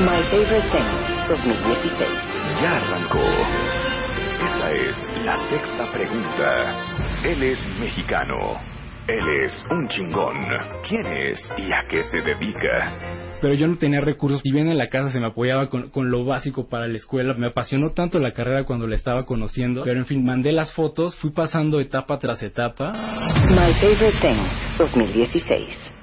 My Favorite Things 2016. Ya arrancó. Esta es la sexta pregunta. Él es mexicano. Él es un chingón. ¿Quién es y a qué se dedica? pero yo no tenía recursos. Si bien en la casa se me apoyaba con, con, lo básico para la escuela, me apasionó tanto la carrera cuando la estaba conociendo, pero en fin, mandé las fotos, fui pasando etapa tras etapa. My Favorite Things 2016.